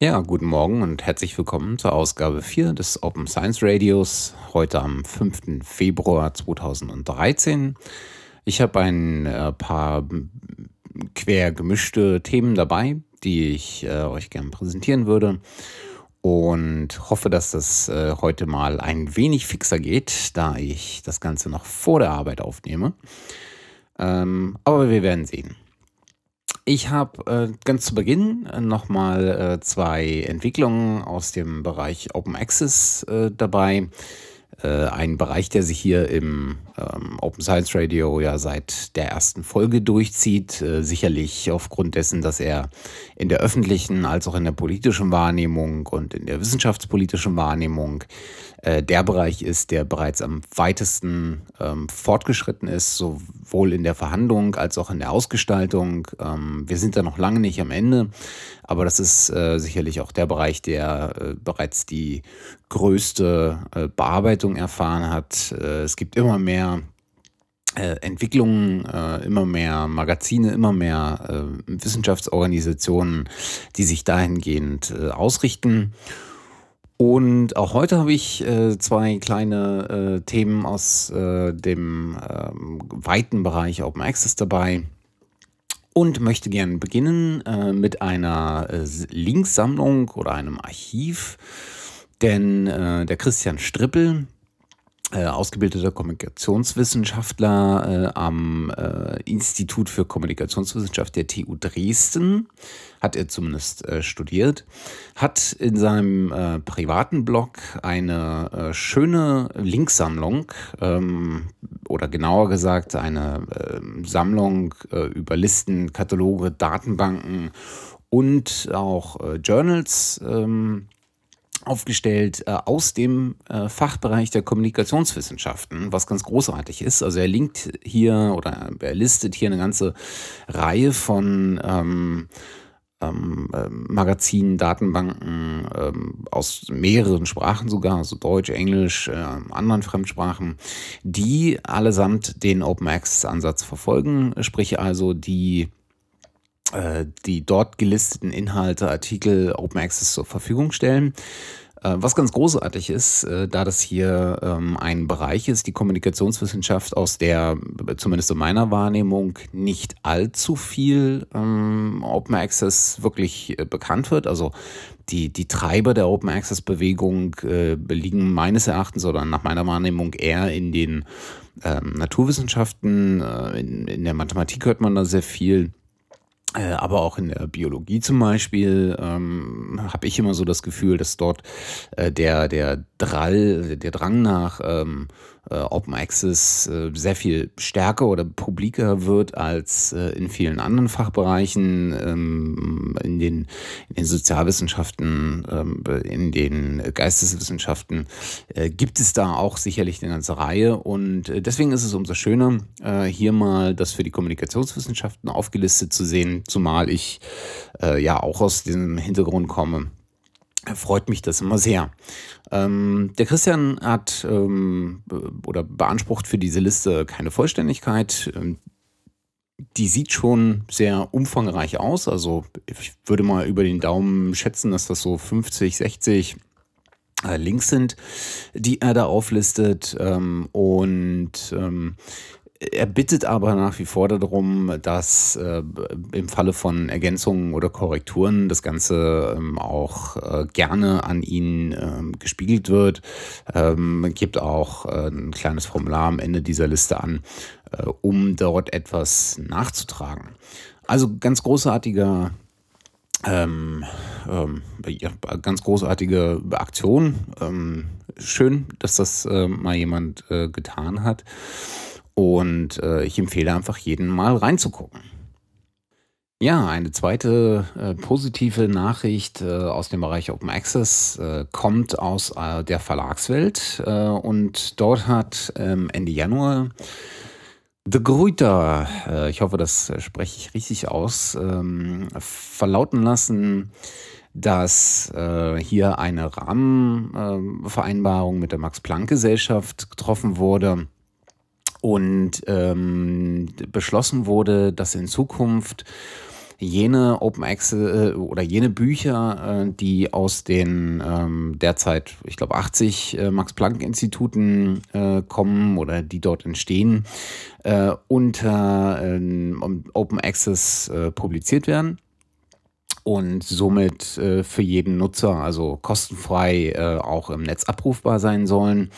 Ja, guten Morgen und herzlich willkommen zur Ausgabe 4 des Open Science Radios, heute am 5. Februar 2013. Ich habe ein äh, paar quer gemischte Themen dabei, die ich äh, euch gerne präsentieren würde und hoffe, dass das äh, heute mal ein wenig fixer geht, da ich das Ganze noch vor der Arbeit aufnehme. Ähm, aber wir werden sehen. Ich habe äh, ganz zu Beginn äh, nochmal äh, zwei Entwicklungen aus dem Bereich Open Access äh, dabei. Äh, ein Bereich, der sich hier im ähm, Open Science Radio ja seit der ersten Folge durchzieht. Sicherlich aufgrund dessen, dass er in der öffentlichen als auch in der politischen Wahrnehmung und in der wissenschaftspolitischen Wahrnehmung äh, der Bereich ist, der bereits am weitesten ähm, fortgeschritten ist, sowohl in der Verhandlung als auch in der Ausgestaltung. Ähm, wir sind da noch lange nicht am Ende, aber das ist äh, sicherlich auch der Bereich, der äh, bereits die größte äh, Bearbeitung erfahren hat. Äh, es gibt immer mehr Entwicklungen, immer mehr Magazine, immer mehr Wissenschaftsorganisationen, die sich dahingehend ausrichten. Und auch heute habe ich äh, zwei kleine äh, Themen aus äh, dem ähm, weiten Bereich Open Access dabei und möchte gerne beginnen äh, mit einer äh, Linksammlung oder einem Archiv. Denn äh, der Christian Strippel, äh, ausgebildeter Kommunikationswissenschaftler äh, am äh, Institut für Kommunikationswissenschaft der TU Dresden, hat er zumindest äh, studiert, hat in seinem äh, privaten Blog eine schöne Linksammlung ähm, oder genauer gesagt eine ähm, Sammlung über Listen, Kataloge, Datenbanken und auch Journals ähm, aufgestellt äh, aus dem äh, Fachbereich der Kommunikationswissenschaften, was ganz großartig ist. Also er linkt hier oder er listet hier eine ganze Reihe von ähm, ähm, äh, Magazinen, Datenbanken ähm, aus mehreren Sprachen sogar, also Deutsch, Englisch, äh, anderen Fremdsprachen, die allesamt den Open Access Ansatz verfolgen, sprich also die die dort gelisteten Inhalte, Artikel Open Access zur Verfügung stellen. Äh, was ganz großartig ist, äh, da das hier ähm, ein Bereich ist, die Kommunikationswissenschaft, aus der zumindest in meiner Wahrnehmung nicht allzu viel ähm, Open Access wirklich bekannt wird. Also die, die Treiber der Open Access Bewegung liegen meines Erachtens oder nach meiner Wahrnehmung eher in den ähm, Naturwissenschaften. in, in der Mathematik hört man da sehr viel. Äh, aber auch in der Biologie zum Beispiel ähm, habe ich immer so das Gefühl, dass dort äh, der, der Drall, der Drang nach ähm, äh, Open Access äh, sehr viel stärker oder publiker wird als äh, in vielen anderen Fachbereichen, ähm, in, den, in den Sozialwissenschaften, ähm, in den Geisteswissenschaften äh, gibt es da auch sicherlich eine ganze Reihe. Und äh, deswegen ist es umso schöner, äh, hier mal das für die Kommunikationswissenschaften aufgelistet zu sehen, zumal ich äh, ja auch aus diesem Hintergrund komme freut mich das immer sehr. Ähm, der Christian hat ähm, oder beansprucht für diese Liste keine Vollständigkeit. Ähm, die sieht schon sehr umfangreich aus. Also ich würde mal über den Daumen schätzen, dass das so 50, 60 äh, Links sind, die er da auflistet. Ähm, und ähm, er bittet aber nach wie vor darum, dass äh, im Falle von Ergänzungen oder Korrekturen das Ganze ähm, auch äh, gerne an ihn äh, gespiegelt wird. Ähm, gibt auch äh, ein kleines Formular am Ende dieser Liste an, äh, um dort etwas nachzutragen. Also ganz großartiger ähm, ähm, ja, ganz großartige Aktion. Ähm, schön, dass das äh, mal jemand äh, getan hat. Und äh, ich empfehle einfach jeden mal reinzugucken. Ja, eine zweite äh, positive Nachricht äh, aus dem Bereich Open Access äh, kommt aus äh, der Verlagswelt äh, und dort hat ähm, Ende Januar The Grüter, äh, ich hoffe, das spreche ich richtig aus, ähm, verlauten lassen, dass hier eine Rahmenvereinbarung mit der Max-Planck-Gesellschaft getroffen wurde und ähm, beschlossen wurde, dass in Zukunft jene Open Access äh, oder jene Bücher, äh, die aus den ähm, derzeit, ich glaube, 80 äh, Max-Planck-Instituten äh, kommen oder die dort entstehen, äh, unter ähm, Open Access äh, publiziert werden und somit für jeden Nutzer, also kostenfrei, auch im Netz abrufbar sein sollen.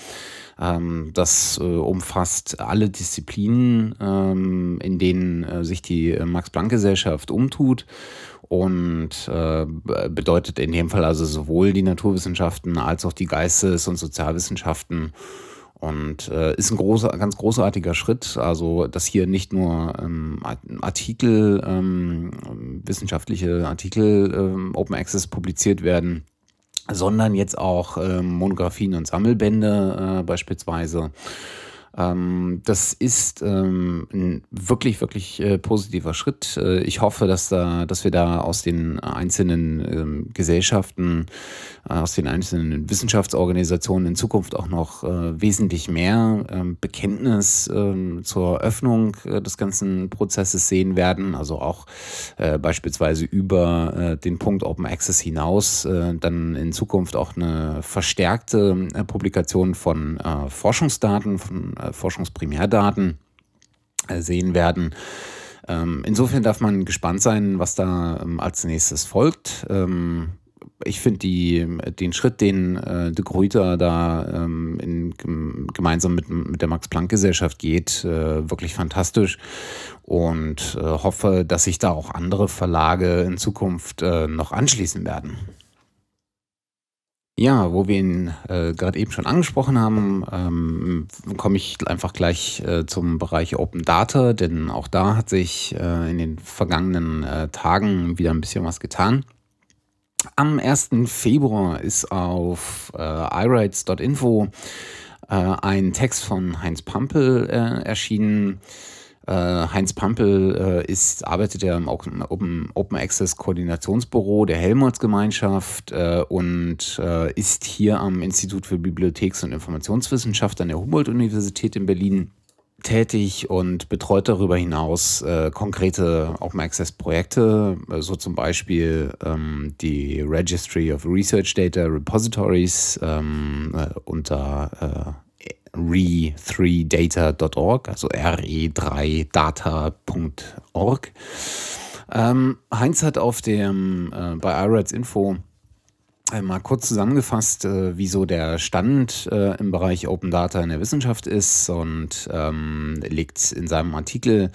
Ähm, das äh, umfasst alle Disziplinen, ähm, in denen äh, sich die äh, Max-Planck-Gesellschaft umtut und äh, bedeutet in dem Fall also sowohl die Naturwissenschaften als auch die Geistes- und Sozialwissenschaften. Und äh, ist ein großer, ganz großartiger Schritt, also dass hier nicht nur ähm, Artikel, ähm, wissenschaftliche Artikel ähm, Open Access publiziert werden, sondern jetzt auch ähm, Monographien und Sammelbände äh, beispielsweise. Ähm, das ist ähm, ein wirklich, wirklich äh, positiver Schritt. Äh, ich hoffe, dass, da, dass wir da aus den einzelnen ähm, Gesellschaften, äh, aus den einzelnen Wissenschaftsorganisationen in Zukunft auch noch äh, wesentlich mehr ähm, Bekenntnis ähm, zur Öffnung äh, des ganzen Prozesses sehen werden. Also auch äh, beispielsweise über den Punkt Open Access hinaus dann in Zukunft auch eine verstärkte Publikation von Forschungsdaten, von Forschungsprimärdaten äh, sehen werden. Ähm, insofern darf man gespannt sein, was da ähm, als nächstes folgt. Ähm, ich finde den Schritt, den äh, de Gruyter da ähm, in, gemeinsam mit, mit der Max-Planck-Gesellschaft geht, äh, wirklich fantastisch und äh, hoffe, dass sich da auch andere Verlage in Zukunft äh, noch anschließen werden. Ja, wo wir ihn äh, gerade eben schon angesprochen haben, ähm, komme ich einfach gleich äh, zum Bereich Open Data, denn auch da hat sich äh, in den vergangenen äh, Tagen wieder ein bisschen was getan. Am 1. Februar ist auf äh, iRights.info äh, ein Text von Heinz Pampel äh, erschienen Heinz Pampel äh, ist, arbeitet ja im Open, Open Access Koordinationsbüro der Helmholtz-Gemeinschaft äh, und äh, ist hier am Institut für Bibliotheks- und Informationswissenschaft an der Humboldt-Universität in Berlin tätig und betreut darüber hinaus äh, konkrete Open Access Projekte, äh, so zum Beispiel ähm, die Registry of Research Data Repositories ähm, äh, unter re3data.org, also re3data.org. Ähm, Heinz hat auf dem äh, bei iRights Info mal kurz zusammengefasst, äh, wie so der Stand äh, im Bereich Open Data in der Wissenschaft ist und ähm, legt in seinem Artikel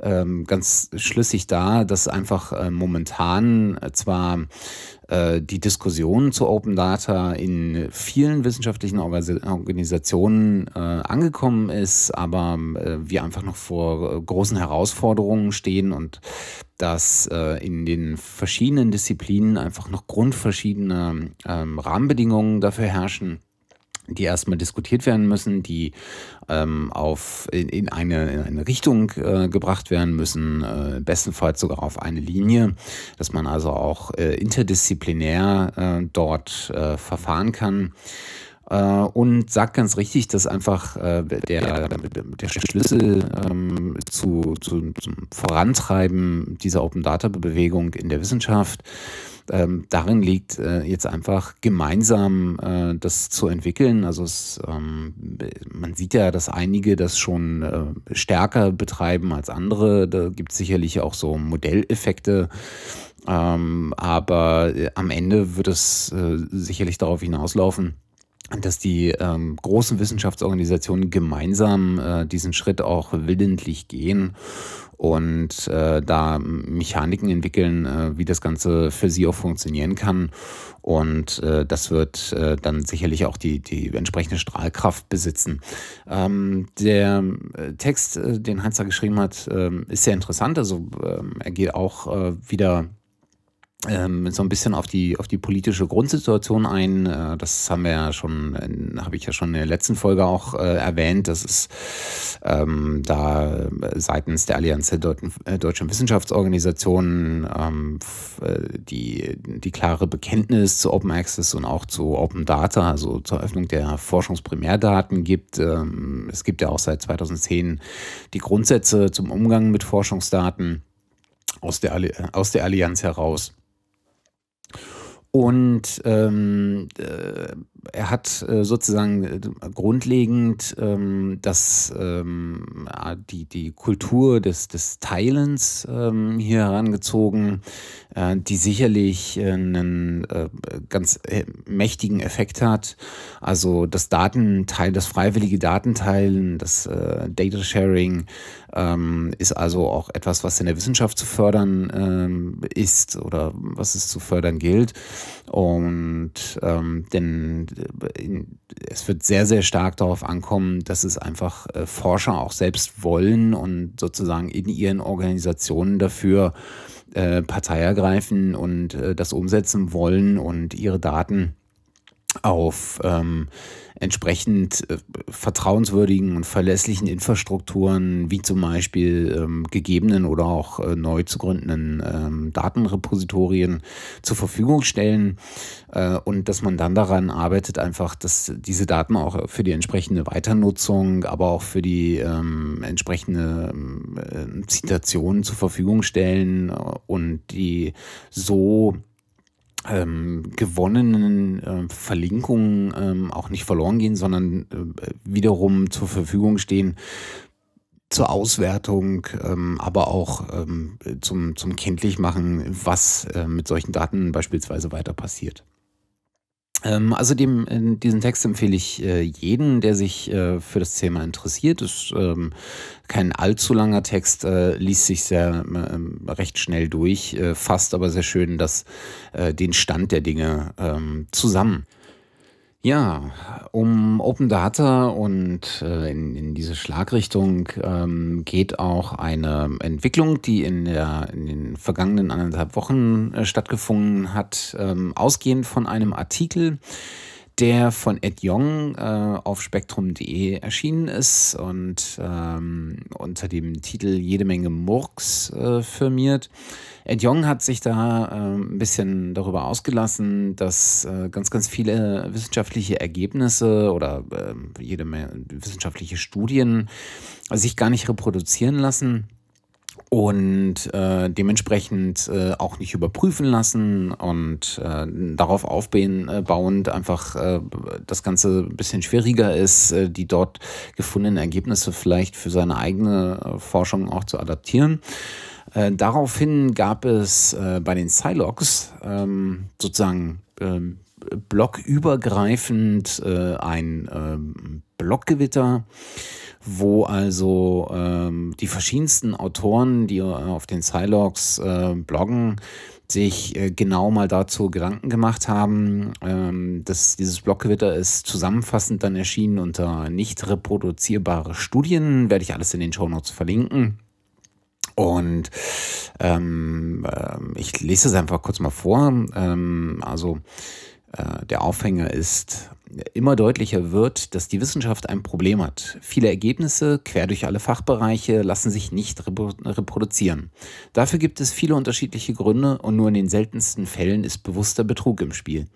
ähm, ganz schlüssig dar, dass einfach äh, momentan zwar äh, die Diskussion zu Open Data in vielen wissenschaftlichen Organisationen äh, angekommen ist, aber äh, wir einfach noch vor äh, großen Herausforderungen stehen und dass äh, in den verschiedenen Disziplinen einfach noch grundverschiedene ähm, Rahmenbedingungen dafür herrschen die erstmal diskutiert werden müssen, die ähm, auf, in, in, eine, in eine Richtung äh, gebracht werden müssen, äh, bestenfalls sogar auf eine Linie, dass man also auch äh, interdisziplinär äh, dort äh, verfahren kann und sagt ganz richtig, dass einfach äh, der, der Schlüssel ähm, zu, zu, zum Vorantreiben dieser Open Data Bewegung in der Wissenschaft ähm, darin liegt, äh, jetzt einfach gemeinsam äh, das zu entwickeln. Also es, ähm, man sieht ja, dass einige das schon äh, stärker betreiben als andere. Da gibt es sicherlich auch so Modelleffekte. Ähm, aber äh, am Ende wird es äh, sicherlich darauf hinauslaufen, dass die ähm, großen Wissenschaftsorganisationen gemeinsam äh, diesen Schritt auch willentlich gehen und äh, da Mechaniken entwickeln, äh, wie das Ganze für sie auch funktionieren kann. Und äh, das wird äh, dann sicherlich auch die, die entsprechende Strahlkraft besitzen. Ähm, der äh, Text, äh, den Heinz da geschrieben hat, äh, ist sehr interessant. Also äh, er geht auch äh, wieder ähm, so ein bisschen auf die auf die politische Grundsituation ein. Äh, das haben wir ja schon, habe ich ja schon in der letzten Folge auch äh, erwähnt, dass es ähm, da seitens der Allianz der Deutschen, äh, Wissenschaftsorganisationen ähm, äh, die die klare Bekenntnis zu Open Access und auch zu Open Data, also zur Öffnung der Forschungsprimärdaten gibt. Ähm, es gibt ja auch seit 2010 die Grundsätze zum Umgang mit Forschungsdaten. aus der, aus der Allianz heraus. Und ähm, äh, er hat äh, sozusagen äh, grundlegend ähm, das, ähm, die, die Kultur des, des Teilens ähm, hier herangezogen, äh, die sicherlich äh, einen äh, ganz mächtigen Effekt hat. Also das Datenteil, das freiwillige Datenteilen, das Data Sharing ähm, ist also auch etwas, was in der Wissenschaft zu fördern ähm, ist oder was es zu fördern gilt. Und ähm, denn es wird sehr, sehr stark darauf ankommen, dass es einfach äh, Forscher auch selbst wollen und sozusagen in ihren Organisationen dafür äh, Partei ergreifen und äh, das umsetzen wollen und ihre Daten auf ähm, entsprechend äh, vertrauenswürdigen und verlässlichen Infrastrukturen, wie zum Beispiel ähm, gegebenen oder auch äh, neu zu gründenden ähm, Datenrepositorien zur Verfügung stellen äh, und dass man dann daran arbeitet, einfach, dass diese Daten auch für die entsprechende Weiternutzung, aber auch für die ähm, entsprechende äh, Zitation zur Verfügung stellen und die so ähm, gewonnenen äh, Verlinkungen ähm, auch nicht verloren gehen, sondern äh, wiederum zur Verfügung stehen zur Auswertung, ähm, aber auch ähm, zum, zum Kenntlichmachen, was äh, mit solchen Daten beispielsweise weiter passiert. Ähm, also dem, äh, diesen Text empfehle ich äh, jeden, der sich äh, für das Thema interessiert. Ist ähm, kein allzu langer Text, äh, liest sich sehr äh, recht schnell durch, äh, fasst aber sehr schön das, äh, den Stand der Dinge ähm, zusammen. Ja, um Open Data und äh, in, in diese Schlagrichtung ähm, geht auch eine Entwicklung, die in, der, in den vergangenen anderthalb Wochen äh, stattgefunden hat, ähm, ausgehend von einem Artikel, der von Ed Yong äh, auf spektrum.de erschienen ist und ähm, unter dem Titel Jede Menge Murks äh, firmiert. Ed Yong hat sich da äh, ein bisschen darüber ausgelassen, dass äh, ganz, ganz viele wissenschaftliche Ergebnisse oder äh, jede Menge wissenschaftliche Studien sich gar nicht reproduzieren lassen und äh, dementsprechend äh, auch nicht überprüfen lassen und äh, darauf aufbauend äh, einfach äh, das Ganze ein bisschen schwieriger ist, äh, die dort gefundenen Ergebnisse vielleicht für seine eigene äh, Forschung auch zu adaptieren. Äh, daraufhin gab es äh, bei den Silogs ähm, sozusagen äh, blockübergreifend äh, ein äh, Blockgewitter wo also ähm, die verschiedensten Autoren, die auf den Silogs äh, bloggen, sich äh, genau mal dazu Gedanken gemacht haben. Ähm, dass dieses Blockgewitter ist zusammenfassend dann erschienen unter nicht reproduzierbare Studien, werde ich alles in den Shownotes verlinken. Und ähm, äh, ich lese es einfach kurz mal vor. Ähm, also äh, der Aufhänger ist, immer deutlicher wird, dass die Wissenschaft ein Problem hat. Viele Ergebnisse quer durch alle Fachbereiche lassen sich nicht reproduzieren. Dafür gibt es viele unterschiedliche Gründe und nur in den seltensten Fällen ist bewusster Betrug im Spiel.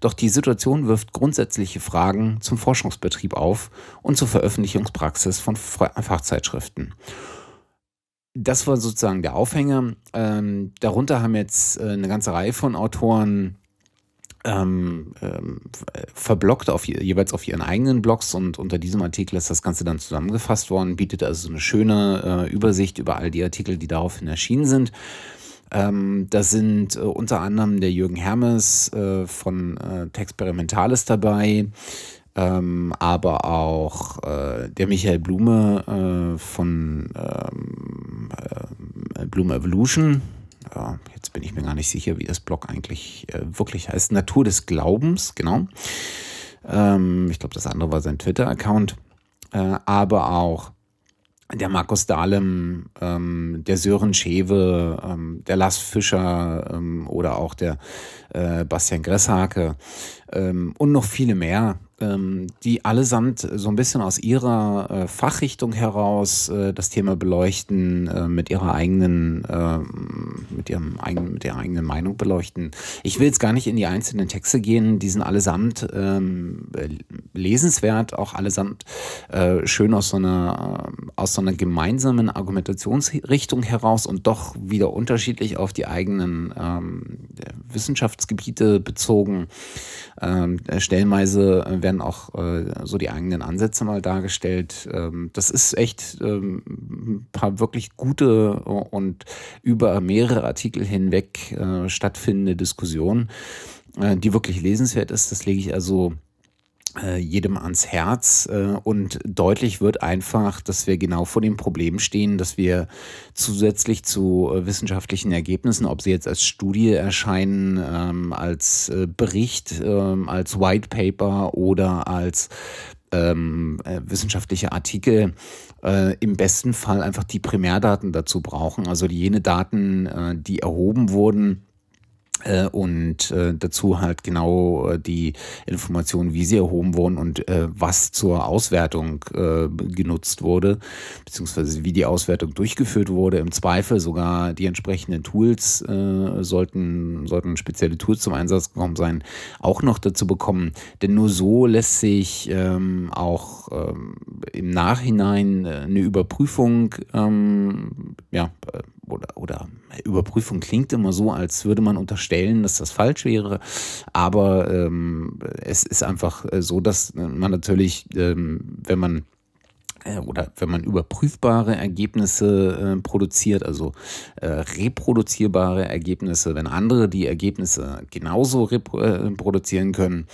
Doch die Situation wirft grundsätzliche Fragen zum Forschungsbetrieb auf und zur Veröffentlichungspraxis von Fachzeitschriften. Das war sozusagen der Aufhänger. Ähm, darunter haben jetzt äh, eine ganze Reihe von Autoren ähm, ähm, verblockt auf jeweils auf ihren eigenen Blogs und unter diesem Artikel ist das Ganze dann zusammengefasst worden, bietet also eine schöne äh, Übersicht über all die Artikel, die daraufhin erschienen sind. Ähm, da sind äh, unter anderem der Jürgen Hermes äh, von äh, Texperimentalis dabei, ähm, aber auch äh, der Michael Blume äh, von ähm, äh, Blume Evolution jetzt bin ich mir gar nicht sicher, wie das Blog eigentlich äh, wirklich heißt. Natur des Glaubens, genau. Ähm, ich glaube, das andere war sein Twitter-Account. Äh, aber auch der Markus Dahlem, ähm, der Sören Schewe, ähm, der Lars Fischer ähm, oder auch der äh, Bastian Gresshake ähm, und noch viele mehr ähm, die allesamt so ein bisschen aus ihrer äh, Fachrichtung heraus äh, das Thema beleuchten, äh, mit ihrer eigenen, äh, mit ihrem eigenen, mit ihrer eigenen Meinung beleuchten. Ich will jetzt gar nicht in die einzelnen Texte gehen, die sind allesamt ähm, lesenswert, auch allesamt äh, schön aus so einer, aus so einer gemeinsamen Argumentationsrichtung heraus und doch wieder unterschiedlich auf die eigenen ähm, Wissenschaftsgebiete bezogen. Ähm, stellenweise werden werden auch äh, so die eigenen Ansätze mal dargestellt. Ähm, das ist echt ähm, ein paar wirklich gute und über mehrere Artikel hinweg äh, stattfindende Diskussionen, äh, die wirklich lesenswert ist. Das lege ich also jedem ans Herz äh, und deutlich wird einfach, dass wir genau vor dem Problem stehen, dass wir zusätzlich zu äh, wissenschaftlichen Ergebnissen, ob sie jetzt als Studie erscheinen, ähm, als äh, Bericht, ähm, als White Paper oder als ähm, äh, wissenschaftliche Artikel äh, im besten Fall einfach die Primärdaten dazu brauchen, also jene Daten, äh, die erhoben wurden äh, und äh, dazu halt genau äh, die Informationen, wie sie erhoben wurden und äh, was zur Auswertung äh, genutzt wurde, beziehungsweise wie die Auswertung durchgeführt wurde. Im Zweifel sogar die entsprechenden Tools äh, sollten, sollten spezielle Tools zum Einsatz gekommen sein, auch noch dazu bekommen. Denn nur so lässt sich ähm, auch ähm, im Nachhinein eine Überprüfung ähm, ja, oder, oder Überprüfung klingt immer so, als würde man unterstellen, dass das falsch wäre. Aber ähm, es ist einfach äh, so, dass man natürlich, ähm, wenn man äh, oder wenn man überprüfbare Ergebnisse äh, produziert, also äh, reproduzierbare Ergebnisse, wenn andere die Ergebnisse genauso reproduzieren äh, können,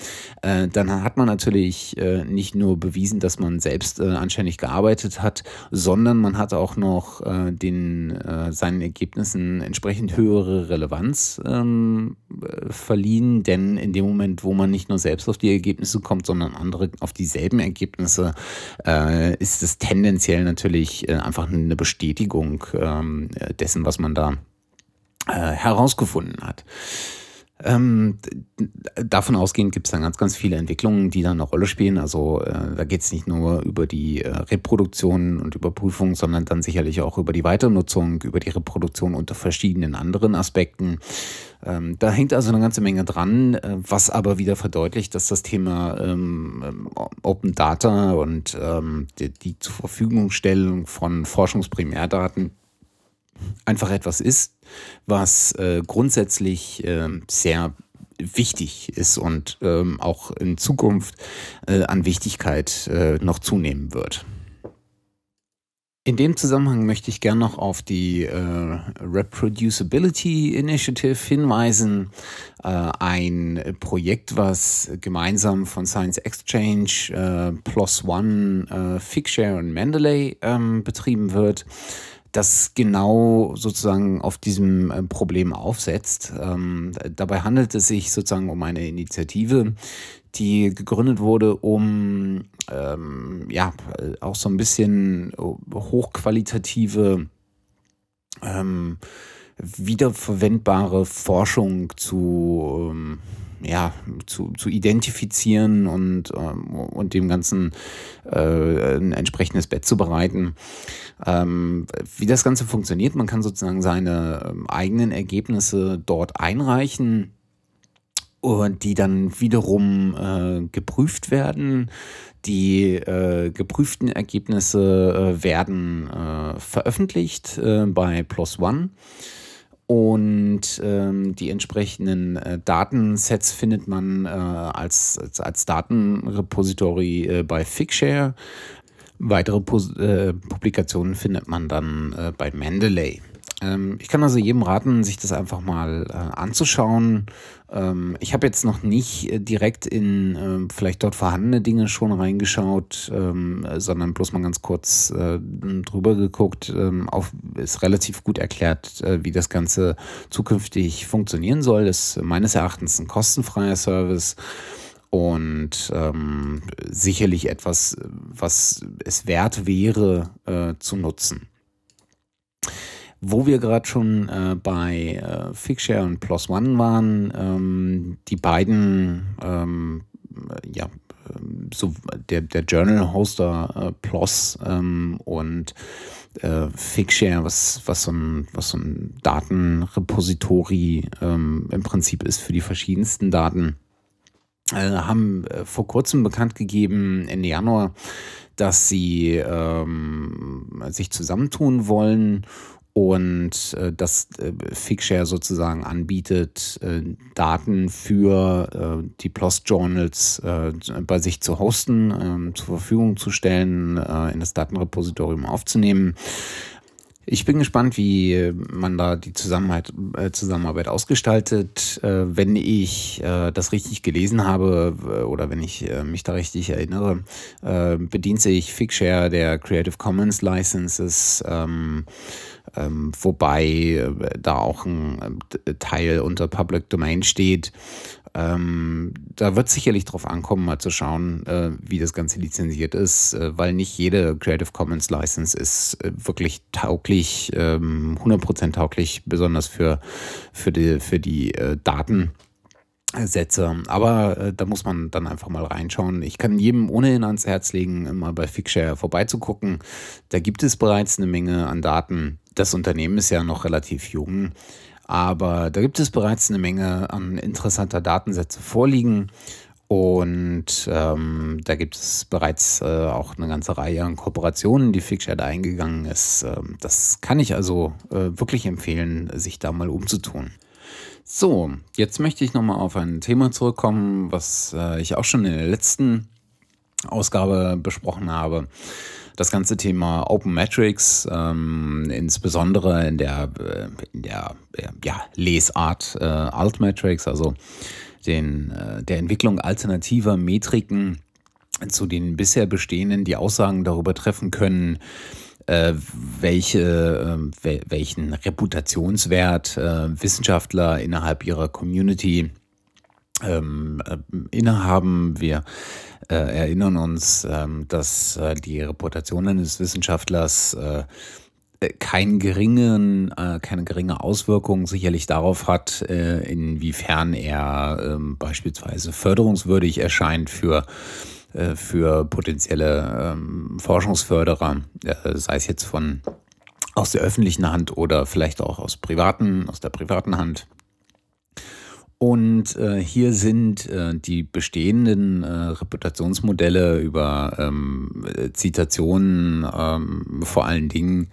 äh, dann hat man natürlich äh, nicht nur bewiesen, dass man selbst anständig gearbeitet hat, sondern man hat auch noch den seinen Ergebnissen entsprechend höhere Relevanz ähm, verliehen, denn in dem Moment, wo man nicht nur selbst auf die Ergebnisse kommt, sondern andere auf dieselben Ergebnisse, ist ist es tendenziell natürlich äh, einfach eine Bestätigung ähm, dessen, was man da äh, herausgefunden hat. Ähm, davon ausgehend gibt es dann ganz, ganz viele Entwicklungen, die dann eine Rolle spielen. Also äh, da geht es nicht nur über die äh, Reproduktion und Überprüfung, sondern dann sicherlich auch über die Weiternutzung, über die Reproduktion unter verschiedenen anderen Aspekten. Ähm, da hängt also eine ganze Menge dran, äh, was aber wieder verdeutlicht, dass das Thema ähm, Open Data und ähm, die, die zur von Forschungsprimärdaten einfach etwas ist, was äh, grundsätzlich äh, sehr wichtig ist und ähm, auch in Zukunft äh, an Wichtigkeit äh, noch zunehmen wird. In dem Zusammenhang möchte ich gerne noch auf die äh, Reproducibility Initiative hinweisen, äh, ein Projekt, was gemeinsam von Science Exchange, äh, PLOS ONE, äh, Figshare und Mendeley ähm, betrieben wird das genau sozusagen auf diesem äh, Problem aufsetzt. Ähm, dabei handelt es sich sozusagen um eine Initiative, die gegründet wurde, um ähm, ja auch so ein bisschen hochqualitative ähm, wiederverwendbare Forschung zu ähm, ja, zu, zu identifizieren und, ähm, und dem Ganzen äh, ein entsprechendes Bett zu bereiten. Ähm, wie das Ganze funktioniert, man kann sozusagen seine ähm, eigenen Ergebnisse dort einreichen und die dann wiederum äh, geprüft werden. Die äh, geprüften Ergebnisse äh, werden äh, veröffentlicht äh, bei PLOS ONE. Und ähm, die entsprechenden äh, Datensets findet man äh, als, als, als, Datenrepository äh, bei Figshare. Weitere Pus äh, Publikationen findet man dann äh, bei Mendeley. Ähm, ich kann also jedem raten, sich das einfach mal äh, anzuschauen. Ähm, ich habe jetzt noch nicht äh, direkt in äh, vielleicht dort vorhandene Dinge schon reingeschaut, ähm, sondern bloß mal ganz kurz äh, drüber geguckt. Ähm, auf, ist relativ gut erklärt, äh, wie das Ganze zukünftig funktionieren soll. Das ist meines Erachtens ein kostenfreier Service und ähm, sicherlich etwas, was es wert wäre äh, zu nutzen. Wo wir gerade schon äh, bei äh, Figshare und Plus One waren, ähm, die beiden, ähm, ja, ähm, so der, der Journal-Hoster äh, Plus ähm, und äh, Figshare, was, was, so ein, was so ein Datenrepository ähm, im Prinzip ist für die verschiedensten Daten, äh, haben äh, vor kurzem bekannt gegeben, Ende Januar, dass sie ähm, sich zusammentun wollen und äh, dass äh, Figshare sozusagen anbietet, äh, Daten für äh, die PLOS Journals äh, bei sich zu hosten, äh, zur Verfügung zu stellen, äh, in das Datenrepositorium aufzunehmen. Ich bin gespannt, wie man da die Zusammenarbeit, äh, Zusammenarbeit ausgestaltet. Äh, wenn ich äh, das richtig gelesen habe oder wenn ich mich da richtig erinnere, bedient sich Figshare der Creative Commons Licenses. Ähm, ähm, wobei da auch ein Teil unter Public Domain steht. Ähm, da wird sicherlich drauf ankommen, mal zu schauen, äh, wie das Ganze lizenziert ist, äh, weil nicht jede Creative Commons License ist äh, wirklich tauglich, ähm, 100% tauglich, besonders für, für die, für die äh, Daten. Sätze. Aber äh, da muss man dann einfach mal reinschauen. Ich kann jedem ohnehin ans Herz legen, mal bei Figshare vorbeizugucken. Da gibt es bereits eine Menge an Daten. Das Unternehmen ist ja noch relativ jung. Aber da gibt es bereits eine Menge an interessanter Datensätze vorliegen. Und ähm, da gibt es bereits äh, auch eine ganze Reihe an Kooperationen, die Figshare eingegangen ist. Ähm, das kann ich also äh, wirklich empfehlen, sich da mal umzutun. So, jetzt möchte ich nochmal auf ein Thema zurückkommen, was äh, ich auch schon in der letzten Ausgabe besprochen habe das ganze Thema Open Metrics, ähm, insbesondere in der, äh, in der äh, ja, Lesart äh, Altmetrics, also den, äh, der Entwicklung alternativer Metriken zu den bisher bestehenden, die Aussagen darüber treffen können, äh, welche, äh, welchen Reputationswert äh, Wissenschaftler innerhalb ihrer Community ähm, äh, innehaben. Wir äh, erinnern uns, ähm, dass äh, die Reputation eines Wissenschaftlers äh, keinen geringen, äh, keine geringe Auswirkung sicherlich darauf hat, äh, inwiefern er ähm, beispielsweise förderungswürdig erscheint für äh, für potenzielle ähm, Forschungsförderer, sei es jetzt von aus der öffentlichen Hand oder vielleicht auch aus privaten, aus der privaten Hand. Und äh, hier sind äh, die bestehenden äh, Reputationsmodelle über ähm, Zitationen ähm, vor allen Dingen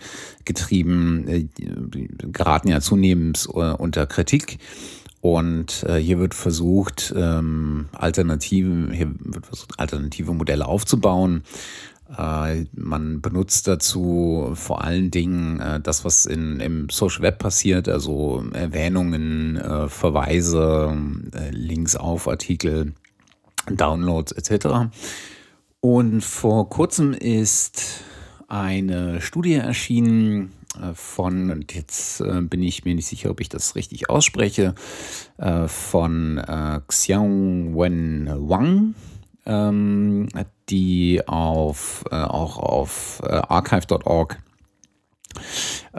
getrieben, äh, geraten ja zunehmend äh, unter Kritik. Und äh, hier wird versucht, ähm, alternative, hier wird versucht, alternative Modelle aufzubauen. Äh, man benutzt dazu vor allen Dingen äh, das, was in, im Social Web passiert, also Erwähnungen, äh, Verweise, Links auf Artikel, Downloads etc. Und vor kurzem ist eine Studie erschienen von, und jetzt bin ich mir nicht sicher, ob ich das richtig ausspreche, von Xiang Wen Wang ähm, die auf, äh, auch auf äh, archive.org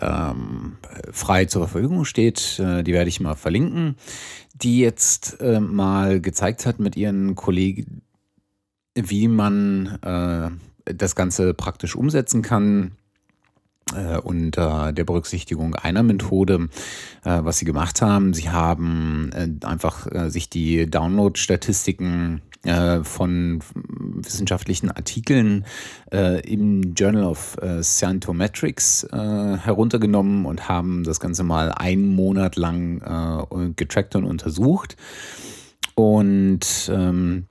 ähm, frei zur Verfügung steht. Äh, die werde ich mal verlinken. Die jetzt äh, mal gezeigt hat mit ihren Kollegen, wie man äh, das Ganze praktisch umsetzen kann äh, unter der Berücksichtigung einer Methode, was sie gemacht haben. Sie haben einfach sich die Download-Statistiken äh, von wissenschaftlichen Artikeln äh, im Journal of äh, Scientometrics äh, heruntergenommen und haben das Ganze mal einen Monat lang äh, getrackt und untersucht und ähm,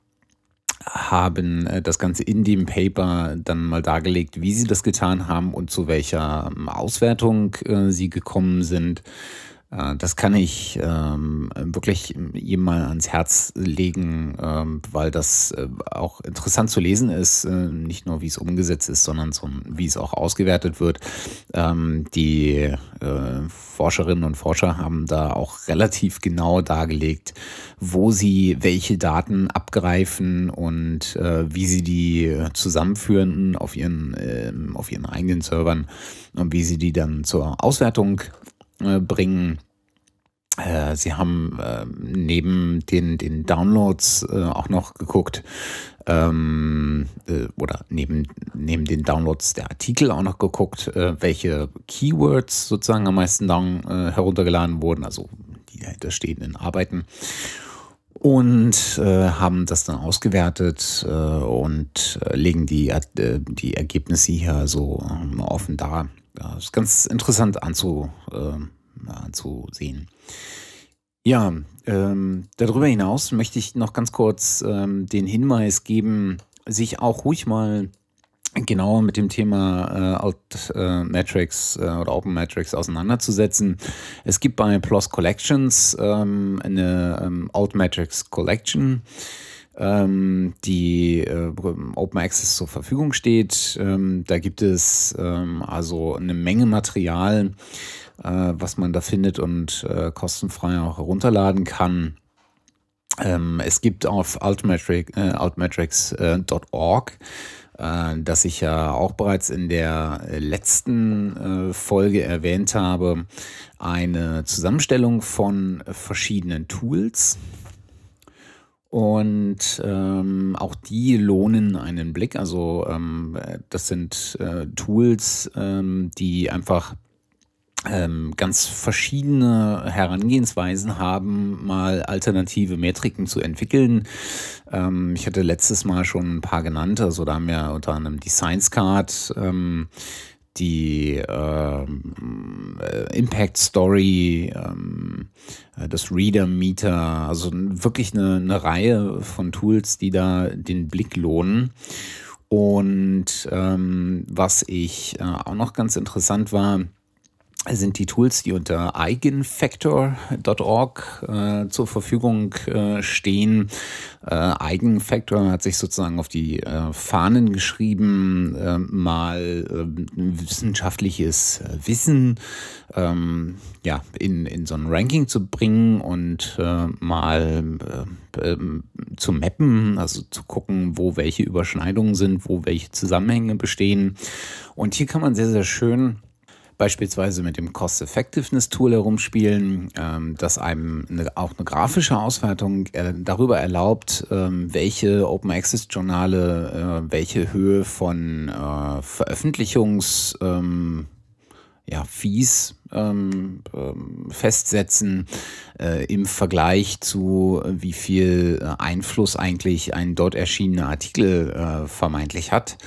haben äh, das Ganze in dem Paper dann mal dargelegt, wie sie das getan haben und zu welcher ähm, Auswertung sie gekommen sind. Äh, das kann ich ähm, wirklich jedem mal ans Herz legen, ähm, weil das äh, auch interessant zu lesen ist, äh, nicht nur wie es umgesetzt ist, sondern so, wie es auch ausgewertet wird. Ähm, die äh, Forscherinnen und Forscher haben da auch relativ genau dargelegt, wo sie welche Daten abgreifen und äh, wie sie die zusammenführen auf ihren, ähm, auf ihren eigenen Servern und wie sie die dann zur Auswertung äh, bringen. Äh, sie haben äh, neben den, den Downloads äh, auch noch geguckt, ähm, äh, oder neben, neben den Downloads der Artikel auch noch geguckt, welche Keywords sozusagen am meisten down, heruntergeladen wurden, also die dahinter stehenden Arbeiten. Und haben das dann ausgewertet und legen die, die Ergebnisse hier so offen dar. Ja, ist ganz interessant anzu, anzusehen. Ja, ähm, darüber hinaus möchte ich noch ganz kurz ähm, den Hinweis geben, sich auch ruhig mal genauer mit dem Thema äh, Alt äh, äh, oder Open Metrics auseinanderzusetzen. Es gibt bei PLOS Collections ähm, eine ähm, Alt Metrics Collection, ähm, die äh, Open Access zur Verfügung steht. Ähm, da gibt es ähm, also eine Menge Material, was man da findet und äh, kostenfrei auch herunterladen kann. Ähm, es gibt auf altmetric, äh, altmetrics.org, äh, das ich ja auch bereits in der letzten äh, Folge erwähnt habe, eine Zusammenstellung von verschiedenen Tools. Und ähm, auch die lohnen einen Blick. Also ähm, das sind äh, Tools, ähm, die einfach ganz verschiedene Herangehensweisen haben, mal alternative Metriken zu entwickeln. Ähm, ich hatte letztes Mal schon ein paar genannt, also da haben wir unter anderem die Science Card, ähm, die ähm, äh, Impact Story, ähm, äh, das Reader Meter, also wirklich eine, eine Reihe von Tools, die da den Blick lohnen. Und ähm, was ich äh, auch noch ganz interessant war, sind die Tools, die unter eigenfactor.org äh, zur Verfügung äh, stehen. Äh, Eigenfactor hat sich sozusagen auf die äh, Fahnen geschrieben, äh, mal äh, wissenschaftliches Wissen ähm, ja, in, in so ein Ranking zu bringen und äh, mal äh, äh, zu mappen, also zu gucken, wo welche Überschneidungen sind, wo welche Zusammenhänge bestehen. Und hier kann man sehr, sehr schön beispielsweise mit dem Cost-Effectiveness-Tool herumspielen, ähm, das einem eine, auch eine grafische Auswertung äh, darüber erlaubt, ähm, welche Open Access-Journale äh, welche Höhe von äh, Veröffentlichungs- ähm, ja, Fees ähm, ähm, festsetzen äh, im Vergleich zu, äh, wie viel äh, Einfluss eigentlich ein dort erschienener Artikel äh, vermeintlich hat.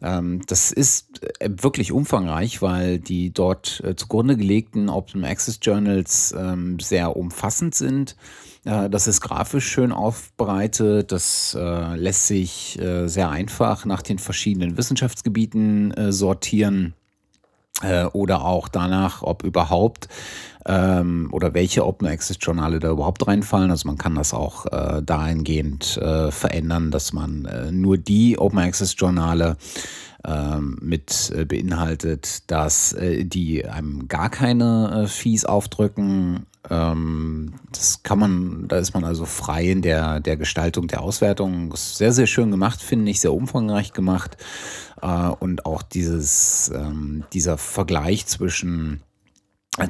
Ähm, das ist äh, wirklich umfangreich, weil die dort äh, zugrunde gelegten Open Access Journals ähm, sehr umfassend sind. Äh, das ist grafisch schön aufbereitet. Das lässt sich sehr einfach nach den verschiedenen Wissenschaftsgebieten äh, oder auch danach, ob überhaupt ähm, oder welche Open Access Journale da überhaupt reinfallen. Also man kann das auch äh, dahingehend äh, verändern, dass man äh, nur die Open Access Journale ähm, mit äh, beinhaltet, dass äh, die einem gar keine Fees aufdrücken. Ähm, das kann man, da ist man also frei in der, der Gestaltung der Auswertung. Ist sehr, sehr schön gemacht, finde ich, sehr umfangreich gemacht. und auch dieses, ähm, dieser Vergleich zwischen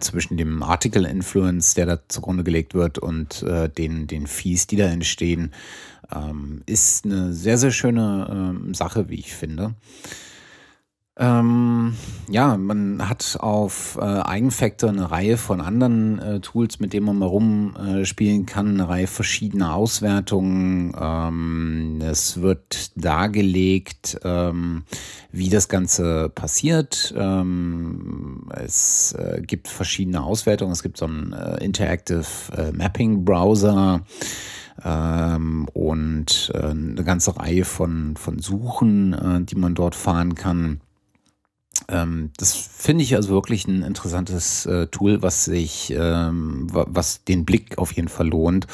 zwischen dem Article Influence, der da zugrunde gelegt wird, und äh, den, den Fees, die da entstehen, ähm, ist eine sehr, sehr schöne ähm, Sache, wie ich finde. Ähm, ja, man hat auf äh, Eigenfactor eine Reihe von anderen äh, Tools, mit denen man mal rumspielen äh, kann, eine Reihe verschiedener Auswertungen. Ähm, es wird dargelegt, ähm, wie das Ganze passiert. Ähm, es äh, gibt verschiedene Auswertungen. Es gibt so einen äh, Interactive äh, Mapping Browser ähm, und eine ganze Reihe von, von Suchen, die man dort fahren kann. Ähm, das finde ich also wirklich ein interessantes äh, Tool, was sich, ähm, was den Blick auf jeden Fall lohnt.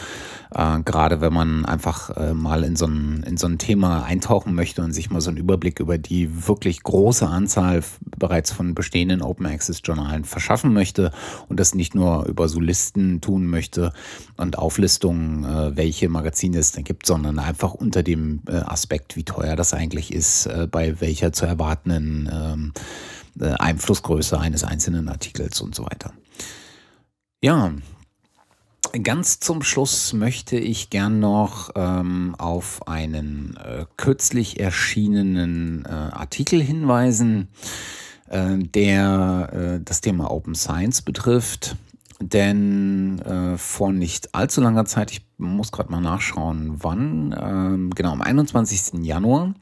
Äh, gerade wenn man einfach äh, mal in so, ein, in so ein Thema eintauchen möchte und sich mal so einen Überblick über die wirklich große Anzahl bereits von bestehenden Open Access Journalen verschaffen möchte und das nicht nur über so Listen tun möchte und Auflistungen, äh, welche Magazine es denn gibt, sondern einfach unter dem äh, Aspekt, wie teuer das eigentlich ist, äh, bei welcher zu erwartenden ähm, äh, Einflussgröße eines einzelnen Artikels und so weiter. Ja, ganz zum Schluss möchte ich gern noch ähm, auf einen äh, kürzlich erschienenen äh, Artikel hinweisen, äh, der äh, das Thema Open Science betrifft. Denn äh, vor nicht allzu langer Zeit, ich muss gerade mal nachschauen, wann, ähm, genau am 21. Januar,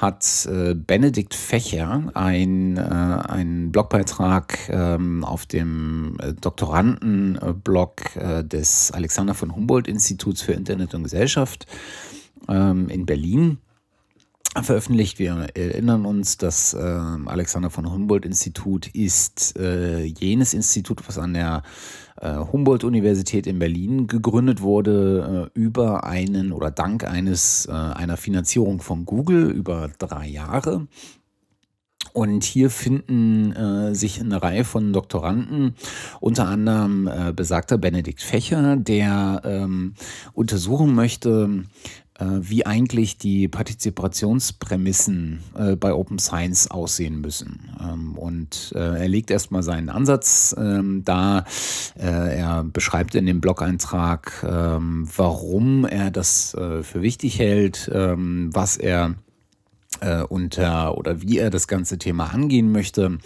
hat äh, Benedikt Fächer ein, äh, einen Blogbeitrag ähm, auf dem äh, Doktorandenblog äh, des Alexander von Humboldt Instituts für Internet und Gesellschaft ähm, in Berlin veröffentlicht. Wir erinnern uns, das äh, Alexander von Humboldt Institut ist äh, jenes Institut, was an der äh, Humboldt-Universität in Berlin gegründet wurde äh, über einen oder dank eines äh, einer Finanzierung von Google über drei Jahre. Und hier finden äh, sich eine Reihe von Doktoranden, unter anderem äh, besagter Benedikt Fächer, der ähm, untersuchen möchte, wie eigentlich die Partizipationsprämissen äh, bei Open Science aussehen müssen. Ähm, und äh, er legt erstmal seinen Ansatz ähm, da. er beschreibt in dem Blog-Eintrag, ähm, warum er das für wichtig hält, was er unter oder wie er das ganze Thema angehen möchte.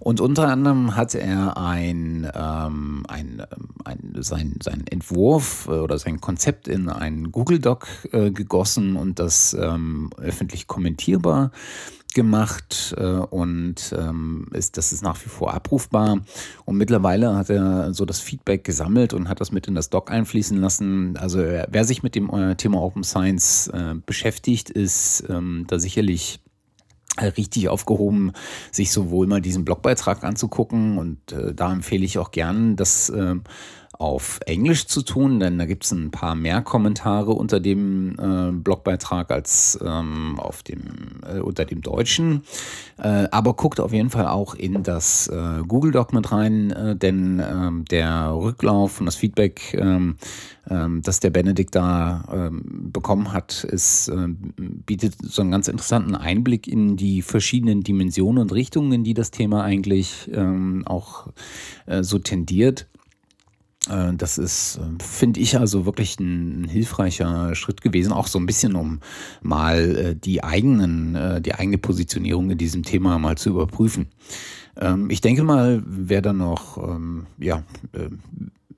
Und unter anderem hat er ein, ähm, ein, ähm, ein, sein, sein Entwurf äh, oder sein Konzept in einen Google Doc äh, gegossen und das ähm, öffentlich kommentierbar gemacht äh, und ähm, ist, das ist nach wie vor abrufbar. Und mittlerweile hat er so das Feedback gesammelt und hat das mit in das Doc einfließen lassen. Also wer sich mit dem äh, Thema Open Science äh, beschäftigt, ist ähm, da sicherlich richtig aufgehoben, sich sowohl mal diesen Blogbeitrag anzugucken und äh, da empfehle ich auch gern, das äh, auf Englisch zu tun, denn da gibt es ein paar mehr Kommentare unter dem äh, Blogbeitrag als ähm, auf dem, äh, unter dem Deutschen. Äh, aber guckt auf jeden Fall auch in das äh, Google Doc mit rein, äh, denn ähm, der Rücklauf und das Feedback, ähm, ähm, das der Benedikt da bekommen hat, ist, äh, bietet so einen ganz interessanten Einblick in die verschiedenen Dimensionen und Richtungen, in die das Thema eigentlich auch so tendiert. Äh, das ist, äh, finde ich, also wirklich ein, hilfreicher Schritt gewesen, auch so ein bisschen, um mal äh, die eigenen, die eigene Positionierung in diesem Thema mal zu überprüfen. Ähm, ich denke mal, wer da noch, ähm, ja,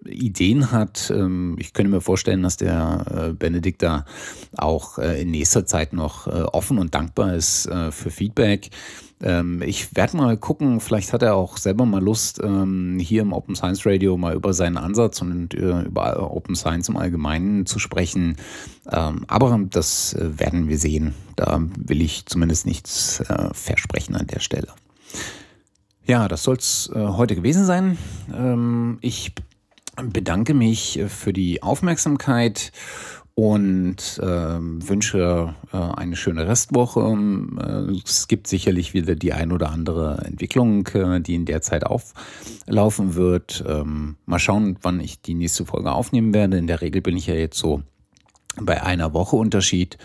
Ideen hat. Ähm, ich könnte mir vorstellen, dass der Benedikt da auch in nächster Zeit noch offen und dankbar ist für Feedback. Ähm, ich werde mal gucken, vielleicht hat er auch selber mal Lust, ähm, hier im Open Science Radio mal über seinen Ansatz und äh, über Open Science im Allgemeinen zu sprechen. Ähm, aber das äh, werden wir sehen. Da will ich zumindest nichts äh, versprechen an der Stelle. Ja, das soll es äh, heute gewesen sein. Ähm, ich bedanke mich äh, für die Aufmerksamkeit und äh, wünsche äh, eine schöne Restwoche. Äh, es gibt sicherlich wieder die ein oder andere Entwicklung, äh, die in der Zeit auflaufen wird. Ähm, mal schauen, wann ich die nächste Folge aufnehmen werde. In der Regel bin ich ja jetzt so bei einer Woche Unterschied.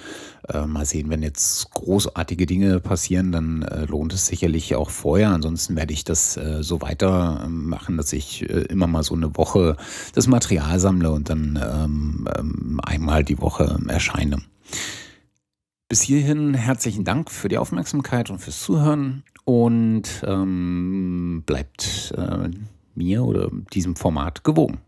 Äh, mal sehen, wenn jetzt großartige Dinge passieren, dann äh, lohnt es sicherlich auch vorher. Ansonsten werde ich das äh, so weitermachen, dass ich äh, immer mal so eine Woche das Material sammle und dann ähm, ähm, einmal die Woche erscheine. Bis hierhin herzlichen Dank für die Aufmerksamkeit und fürs Zuhören und ähm, bleibt äh, mir oder diesem Format gewogen.